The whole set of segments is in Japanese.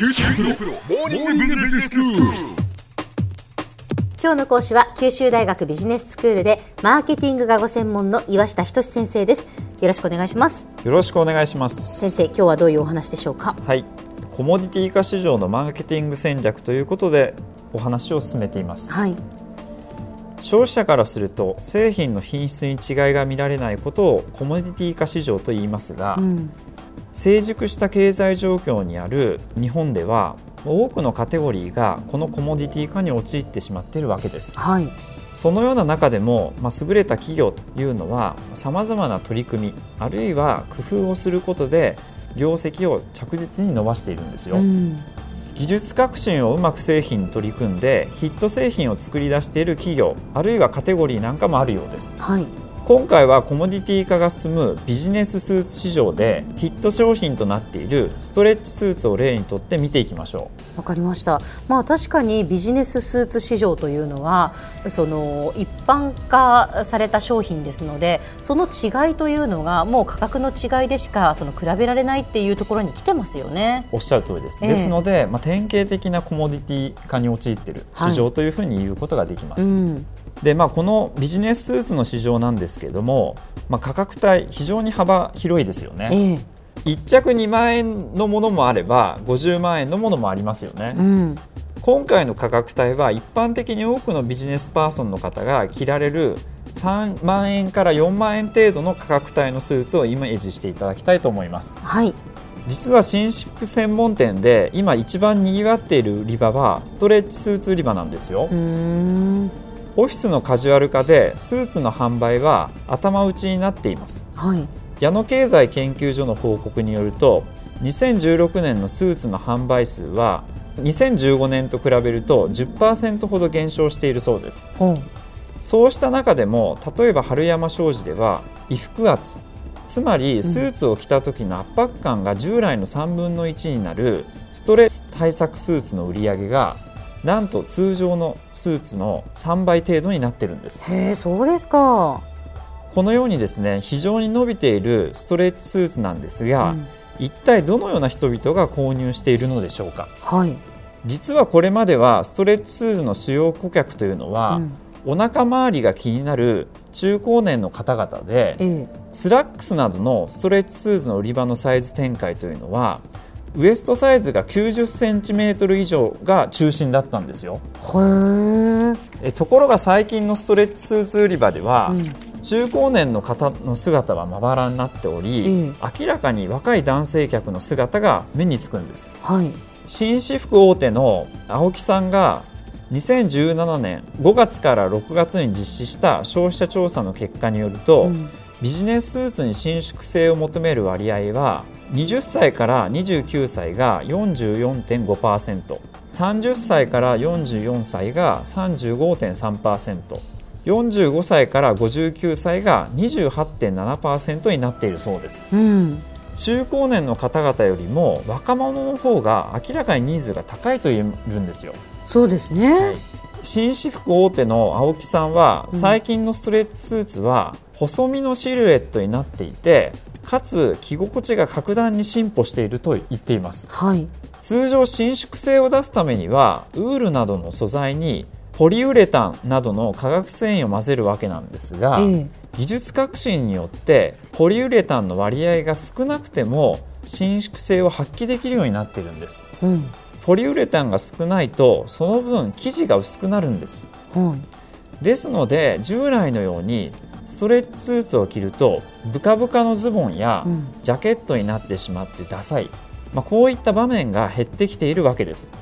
九州大学モーニングビジネススクール。今日の講師は九州大学ビジネススクールでマーケティングがご専門の岩下仁先生です。よろしくお願いします。よろしくお願いします。先生今日はどういうお話でしょうか？はい。コモディティ化市場のマーケティング戦略ということでお話を進めています。はい。消費者からすると製品の品質に違いが見られないことをコモディティ化市場と言いますが、うん成熟した経済状況にある日本では多くのカテゴリーがこのコモディティ化に陥ってしまっているわけです。はい。そのような中でも、まあ、優れた企業というのはさまざまな取り組みあるいは工夫をすることで業績を着実に伸ばしているんですよ、うん。技術革新をうまく製品に取り組んでヒット製品を作り出している企業あるいはカテゴリーなんかもあるようです。はい今回はコモディティ化が進むビジネススーツ市場でヒット商品となっているストレッチスーツを例にとって見ていきましょわかりました。まあ確かにビジネススーツ市場というのはその一般化された商品ですので、その違いというのがもう価格の違いでしかその比べられないっていうところに来てますよね。うおっしゃる通りです、ええ。ですので、まあ、典型的なコモディティ化に陥っている市場というふうに言うことができます、うん、でまあ、このビジネススーツの市場なんですけれども、まあ、価格帯非常に幅広いですよね。ええ、1着2万円のものもあれば50万円のものもありますよね、うん、今回の価格帯は一般的に多くのビジネスパーソンの方が着られる3万円から4万円程度の価格帯のスーツをイメージしていただきたいと思います。はい、実は紳士服専門店で今一番にぎわっている売り場はストレッチスーツ売り場なんですよオフィスのカジュアル化でスーツの販売は頭打ちになっています。はい、矢野経済研究所の報告によると2016年のスーツの販売数は2015年と比べると10%ほど減少しているそうです。ほう、そうした中でも例えば春山商事では衣服圧つまりスーツを着た時の圧迫感が従来の3分の1になるストレス対策スーツの売り上げがなんと通常のスーツの3倍程度になってるんです。へえ、そうですか。このようにですね非常に伸びているストレッチスーツなんですが、うん。一体どのような人々が購入しているのでしょうか。はい、実はこれまではストレッチスーツの主要顧客というのは、うん。お腹周りが気になる中高年の方々でええ、スラックスなどのストレッチスーツの売り場のサイズ展開というのはウエストサイズが90センチメートル以上が中心だったんですよ。へえ、えところが最近のストレッチスーツ売り場では、うん。中高年の方の姿はまばらになっており、ええ。明らかに若い男性客の姿が目につくんです。はい、紳士服大手の青木さんが2017年5月から6月に実施した消費者調査の結果によると、うんビジネススーツに伸縮性を求める割合は20歳から29歳が 44.5%30 歳から44歳が 35.3%45 歳から59歳が28.7%になっているそうです。うん、中高年の方々よりも若者の方が明らかにニーズが高いと言えるんですよ。そうですね。紳士服大手の青木さんはうん。最近のストレッチスーツは細身のシルエットになっていてかつ着心地が格段に進歩していると言っています。はい、通常伸縮性を出すためにはウールなどの素材にポリウレタンなどの化学繊維を混ぜるわけなんですが、ええ、技術革新によってポリウレタンの割合が少なくても伸縮性を発揮できるようになっているんです。うん、ポリウレタンが少ないとその分生地が薄くなるんです。はい。ですので従来のようにストレッチスーツを着るとブカブカのズボンやうん。ジャケットになってしまってダサい、まあ、こういった場面が減ってきているわけです。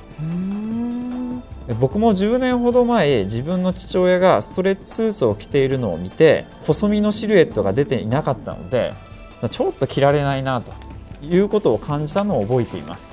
僕も10年ほど前自分の父親がストレッチスーツを着ているのを見て細身のシルエットが出ていなかったのでちょっと着られないなということを感じたのを覚えています。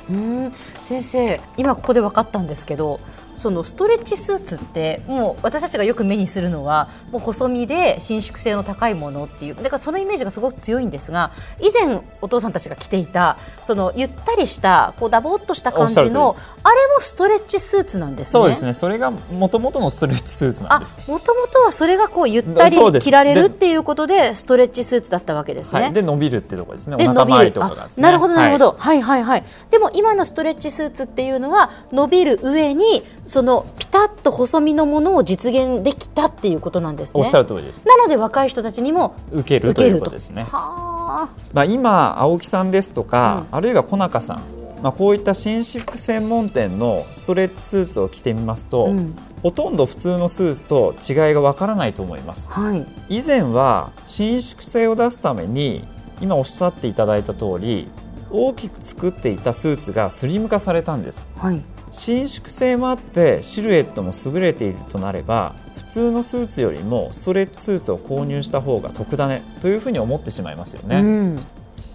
先生今ここで分かったんですけどそのストレッチスーツってもう私たちがよく目にするのはもう細身で伸縮性の高いものっていうだからそのイメージがすごく強いんですが以前お父さんたちが着ていたそのゆったりしたこうダボっとした感じのあれもストレッチスーツなんですね。そうですね。それがもともとのストレッチスーツなんあです。もともとはそれがこうゆったり着られるでっていうことでストレッチスーツだったわけですね。はい、で伸びるってところですね。おで腹周りとかがですね。あなるほどなるほはい。ど、はい、はいはい。でも今のストレッチスーツっていうのは伸びる上にそのピタッと細身のものを実現できたっていうことなんですね。おっしゃる通りです。なので若い人たちにも受けるということですね。はまあ、今青木さんですとか、あるいは小中さん、まあ、こういった伸縮専門店のストレッチスーツを着てみますと、うん。ほとんど普通のスーツと違いがわからないと思います。あはい。以前は伸縮性を出すために今おっしゃっていただいた通り大きく作っていたスーツがスリム化されたんです。はい伸縮性もあってシルエットも優れているとなれば普通のスーツよりもストレッチスーツを購入した方が得だねというふうに思ってしまいますよね、うん。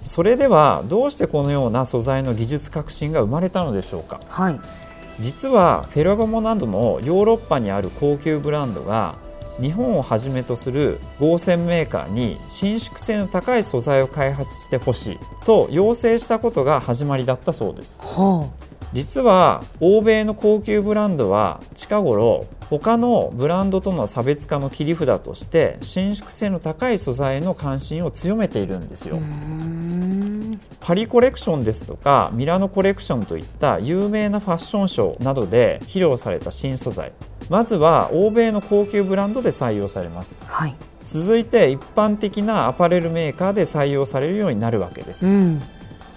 それではどうしてこのような素材の技術革新が生まれたのでしょうか？はい。実はフェラガモなどのヨーロッパにある高級ブランドが日本をはじめとする合成メーカーに伸縮性の高い素材を開発してほしいと要請したことが始まりだったそうです。は実は欧米の高級ブランドは近頃他のブランドとの差別化の切り札として伸縮性の高い素材への関心を強めているんですよ。パリコレクションですとかミラノコレクションといった有名なファッションショーなどで披露された新素材まずは欧米の高級ブランドで採用されます。はい。続いて一般的なアパレルメーカーで採用されるようになるわけです、うん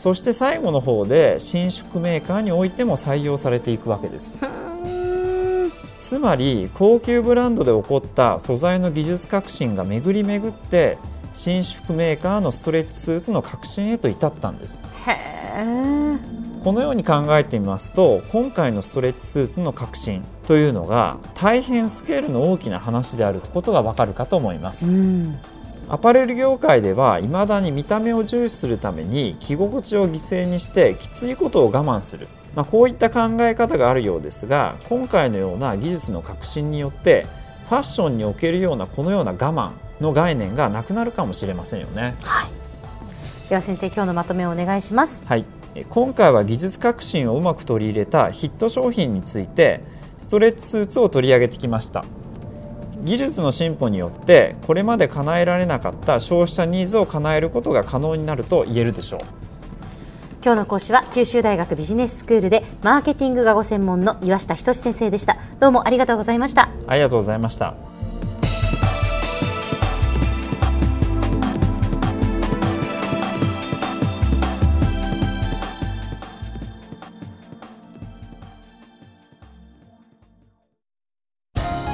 そして最後の方で伸縮メーカーにおいても採用されていくわけです。つまり高級ブランドで起こった素材の技術革新が巡り巡って伸縮メーカーのストレッチスーツの革新へと至ったんです。このように考えてみますと今回のストレッチスーツの革新というのが大変スケールの大きな話であることがわかるかと思います、うんアパレル業界では未だに見た目を重視するために着心地を犠牲にしてきついことを我慢する、まあ、こういった考え方があるようですが今回のような技術の革新によってファッションにおけるようなこのような我慢の概念がなくなるかもしれませんよね。はい。では先生今日のまとめをお願いします。はい、え今回は技術革新をうまく取り入れたヒット商品についてストレッチスーツを取り上げてきました技術の進歩によってこれまで叶えられなかった消費者ニーズを叶えることが可能になると言えるでしょう。今日の講師は九州大学ビジネススクールでマーケティングがご専門の岩下仁先生でした。どうもありがとうございました。ありがとうございました